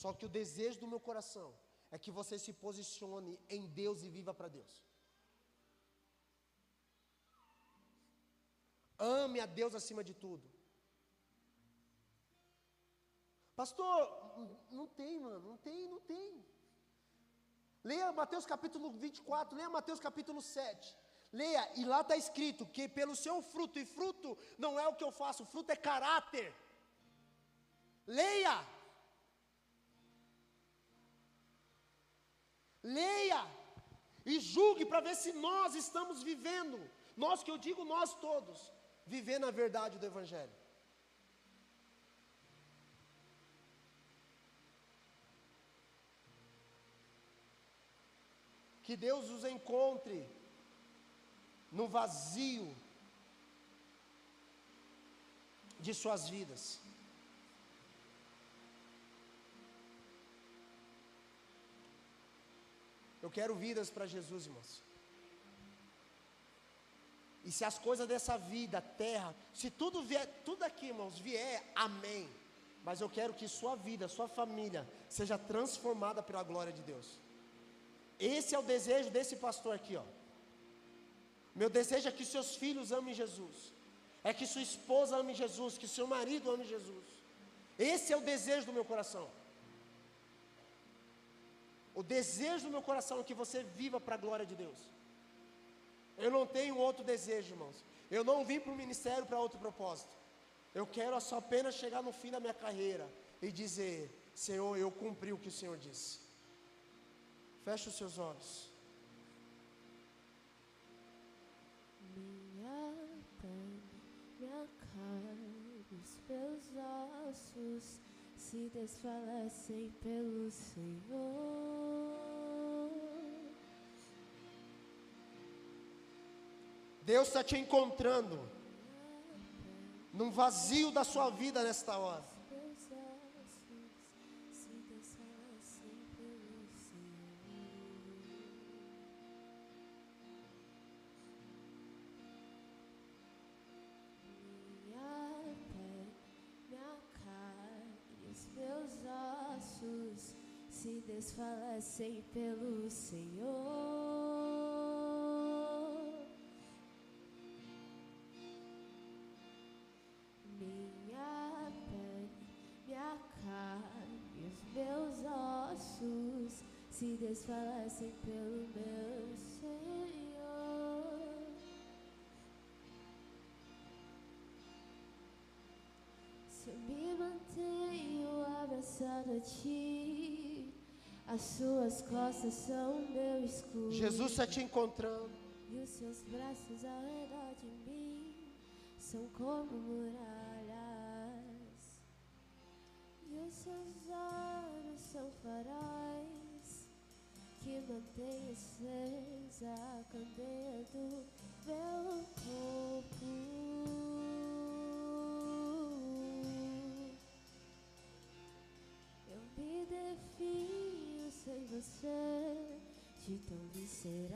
Só que o desejo do meu coração é que você se posicione em Deus e viva para Deus. Ame a Deus acima de tudo. Pastor, não tem, mano, não tem, não tem. Leia Mateus capítulo 24, leia Mateus capítulo 7. Leia, e lá está escrito que pelo seu fruto, e fruto não é o que eu faço, fruto é caráter. Leia. Leia e julgue para ver se nós estamos vivendo, nós que eu digo nós todos, vivendo a verdade do Evangelho. Que Deus os encontre no vazio de suas vidas. Eu quero vidas para Jesus, irmãos. E se as coisas dessa vida, terra, se tudo vier, tudo aqui, irmãos, vier, amém. Mas eu quero que sua vida, sua família, seja transformada pela glória de Deus. Esse é o desejo desse pastor aqui, ó. Meu desejo é que seus filhos amem Jesus. É que sua esposa ame Jesus, que seu marido ame Jesus. Esse é o desejo do meu coração. O desejo do meu coração é que você viva para a glória de Deus. Eu não tenho outro desejo, irmãos. Eu não vim para o ministério para outro propósito. Eu quero só apenas chegar no fim da minha carreira e dizer: Senhor, eu cumpri o que o Senhor disse. Feche os seus olhos. Minha pele, minha carne, os meus ossos se desfalecem pelo Senhor. Deus está te encontrando num vazio da sua vida nesta hora. Desfalecem pelo Senhor. Minha pele, minha carne, os meus ossos se desfalecem pelo meu Senhor. Se eu me mantenho abraçado a ti, as suas costas são meu escudo. Jesus está te encontrando. E os seus braços ao redor de mim. são como muralhas, e os seus olhos são faróis que mantêm acesa a candeia do meu corpo. Você, de tão visceral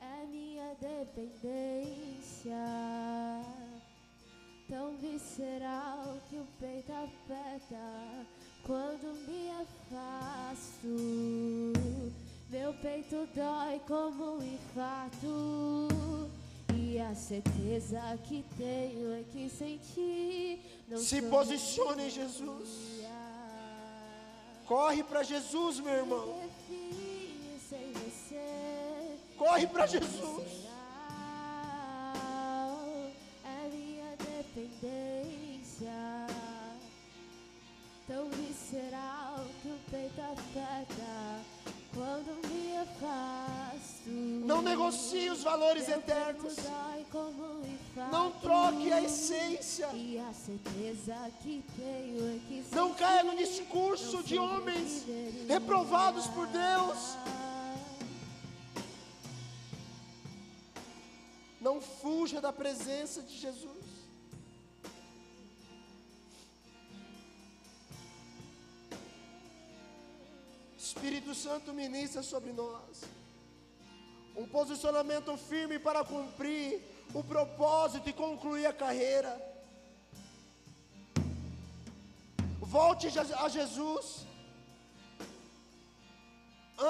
é minha dependência. Tão visceral que o peito aperta quando me afasto. Meu peito dói como um infarto. E a certeza que tenho é que senti. Não Se posicione Jesus. Corre para Jesus, meu irmão. Você. Corre para Jesus. Visceral É minha dependência Tão visceral que o peito aperta Quando me afasto Não negocie os valores eternos. infarto. Não troque a essência. A é Não caia no discurso de homens reprovados por Deus. Não fuja da presença de Jesus. Santo ministra sobre nós. Um posicionamento firme para cumprir o propósito e concluir a carreira. Volte a Jesus.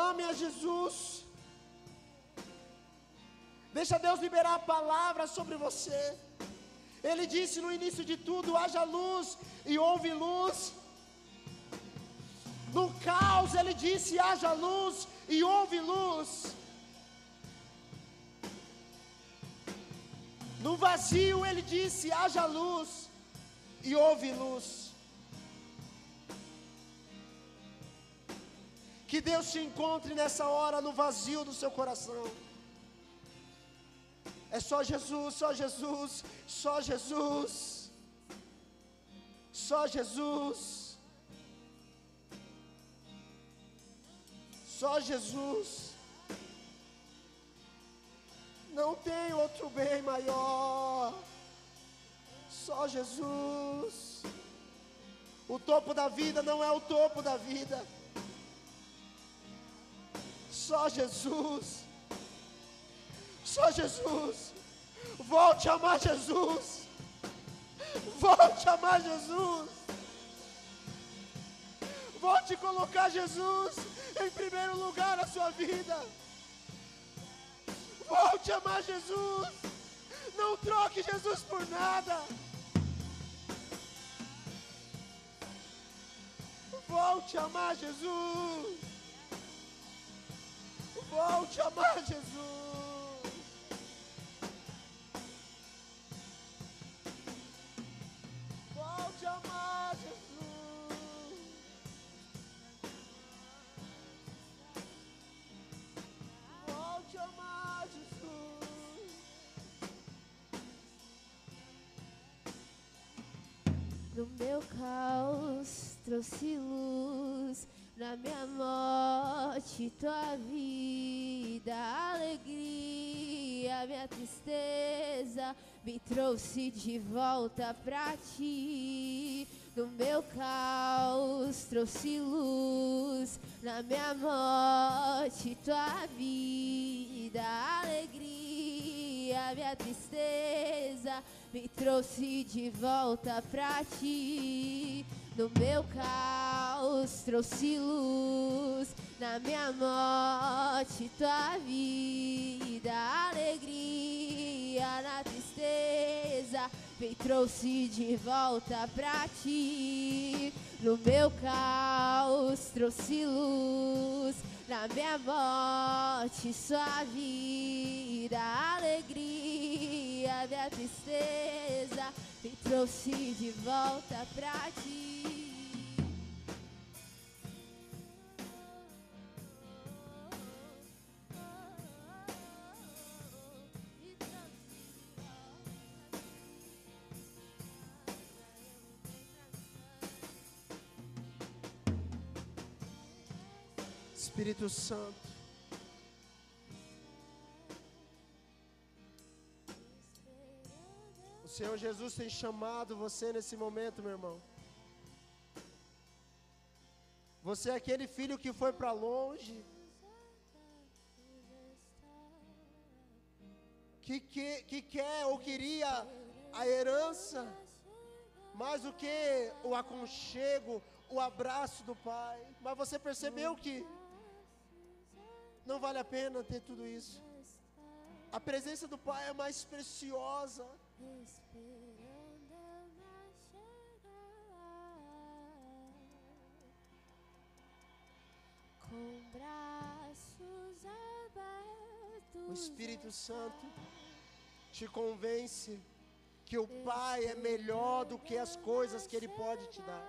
Ame a Jesus. Deixa Deus liberar a palavra sobre você. Ele disse no início de tudo: haja luz e houve luz. No caos, ele disse: haja luz e houve luz. No vazio, ele disse: haja luz e houve luz. Que Deus te encontre nessa hora no vazio do seu coração. É só Jesus, só Jesus, só Jesus. Só Jesus. Só Jesus. Não tem outro bem maior. Só Jesus. O topo da vida não é o topo da vida. Só Jesus. Só Jesus. Volte a amar Jesus. Volte a amar Jesus. Volte a colocar Jesus em primeiro lugar na sua vida. Volte a amar Jesus. Não troque Jesus por nada. Volte a amar Jesus. Volte a amar Jesus. Volte a amar Jesus. Meu caos trouxe luz, na minha morte tua vida, alegria, minha tristeza me trouxe de volta pra ti. No meu caos trouxe luz, na minha morte tua vida, alegria, minha tristeza me trouxe de volta pra ti. No meu caos trouxe luz, na minha morte tua vida, alegria, na tristeza me trouxe de volta pra ti. No meu caos trouxe luz, na minha morte sua vida, sabe a tristeza me trouxe de volta pra ti. Espírito Santo. Senhor Jesus tem chamado você nesse momento, meu irmão. Você é aquele filho que foi para longe, que, que, que quer ou queria a herança, mais do que o aconchego, o abraço do Pai. Mas você percebeu que não vale a pena ter tudo isso. A presença do Pai é mais preciosa. Com braços abertos. O Espírito Santo te convence que o Pai é melhor do que as coisas que Ele pode te dar.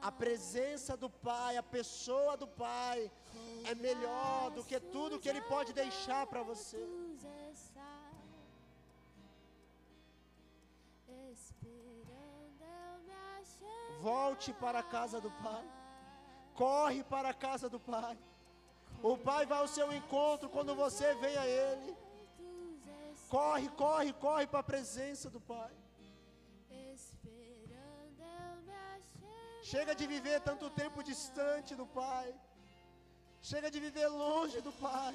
A presença do Pai, a pessoa do Pai é melhor do que tudo que Ele pode deixar para você. Volte para a casa do Pai. Corre para a casa do Pai. O Pai vai ao seu encontro quando você vem a Ele. Corre, corre, corre para a presença do Pai. Chega de viver tanto tempo distante do Pai. Chega de viver longe do Pai.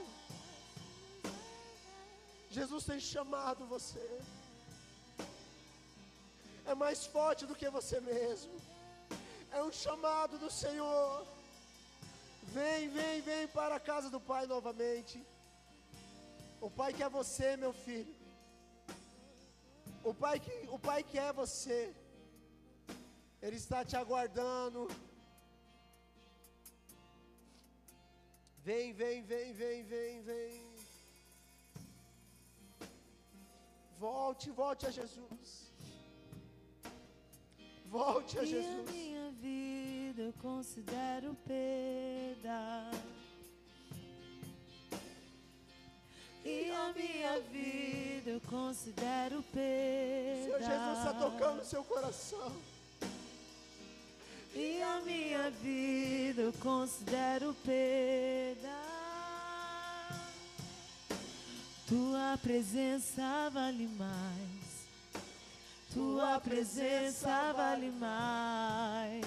Jesus tem chamado você. É mais forte do que você mesmo. É um chamado do Senhor. Vem, vem, vem para a casa do Pai novamente. O Pai quer você, meu filho. O Pai que, o Pai quer você. Ele está te aguardando. Vem, vem, vem, vem, vem, vem. Volte, volte a Jesus. Volte a E a Jesus. minha vida eu considero perda. E a minha vida eu considero perda. Senhor Jesus está tocando o seu coração. E a minha vida eu considero perda. Tua presença vale mais. Tua presença vale mais.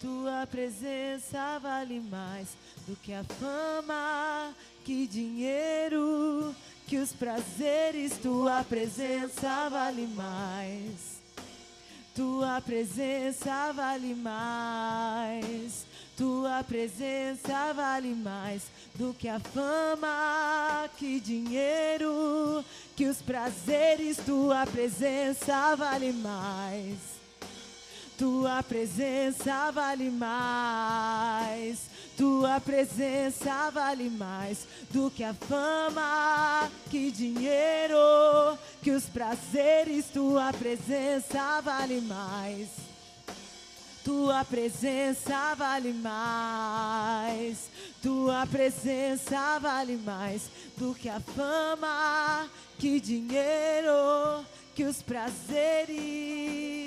Tua presença vale mais do que a fama, que dinheiro, que os prazeres. Tua presença vale mais. Tua presença vale mais. Tua presença vale mais do que a fama, que dinheiro, que os prazeres. Tua presença vale mais. Tua presença vale mais. Tua presença vale mais do que a fama, que dinheiro, que os prazeres. Tua presença vale mais. Tua presença vale mais. Tua presença vale mais do que a fama, que dinheiro, que os prazeres.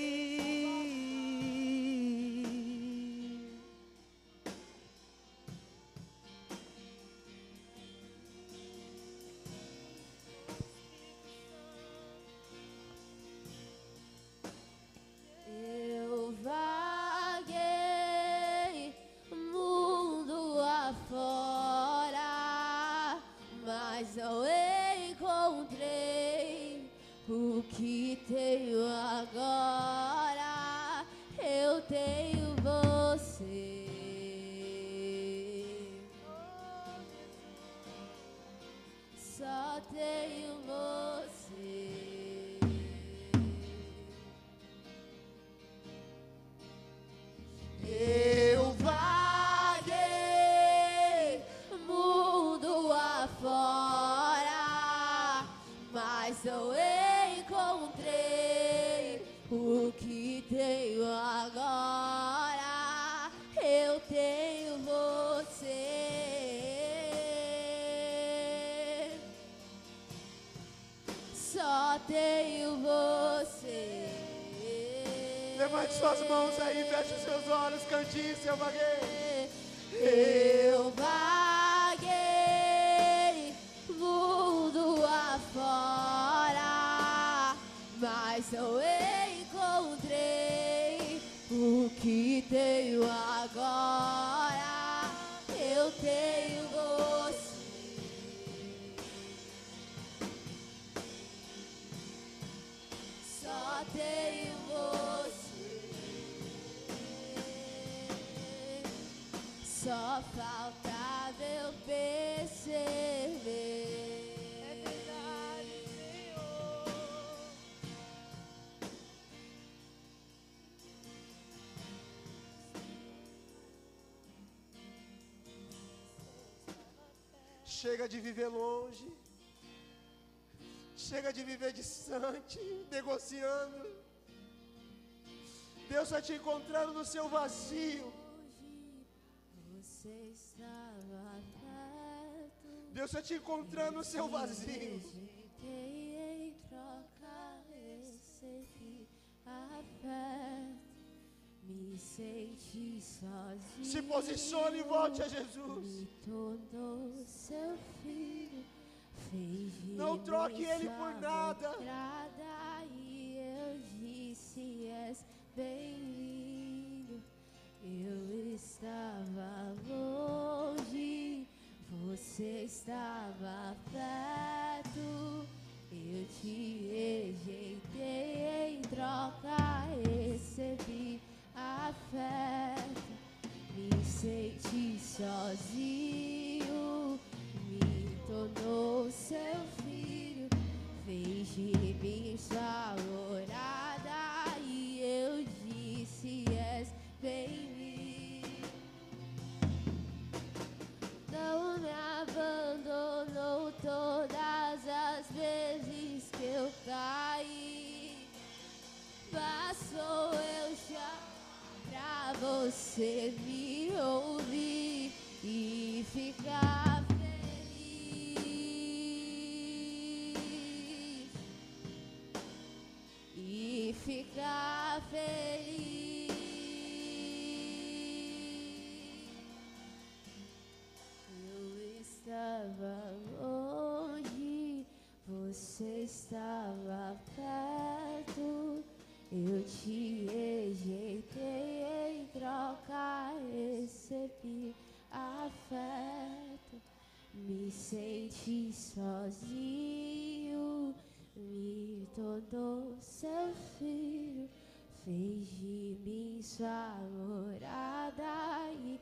Chega de viver longe. Chega de viver distante, negociando. Deus está te encontrando no seu vazio. Deus está te encontrando no seu vazio. Se posicione e volte a Jesus. Não troque ele por nada. E eu disse: És bem-vindo. Eu estava longe, você estava perto. Eu te rejeitei em troca, recebi afeto. Me senti sozinho, me tornou seu filho. Fez de mim sua morada e eu disse: És bem-vindo. Não me abandonou todas as vezes que eu caí. Passou eu já você me ouvir e ficar feliz. E ficar feliz. Eu estava longe, você estava perto. Eu te rejeitei troca, recebi afeto. Me senti sozinho, me tornou seu filho. Fez de mim sua morada e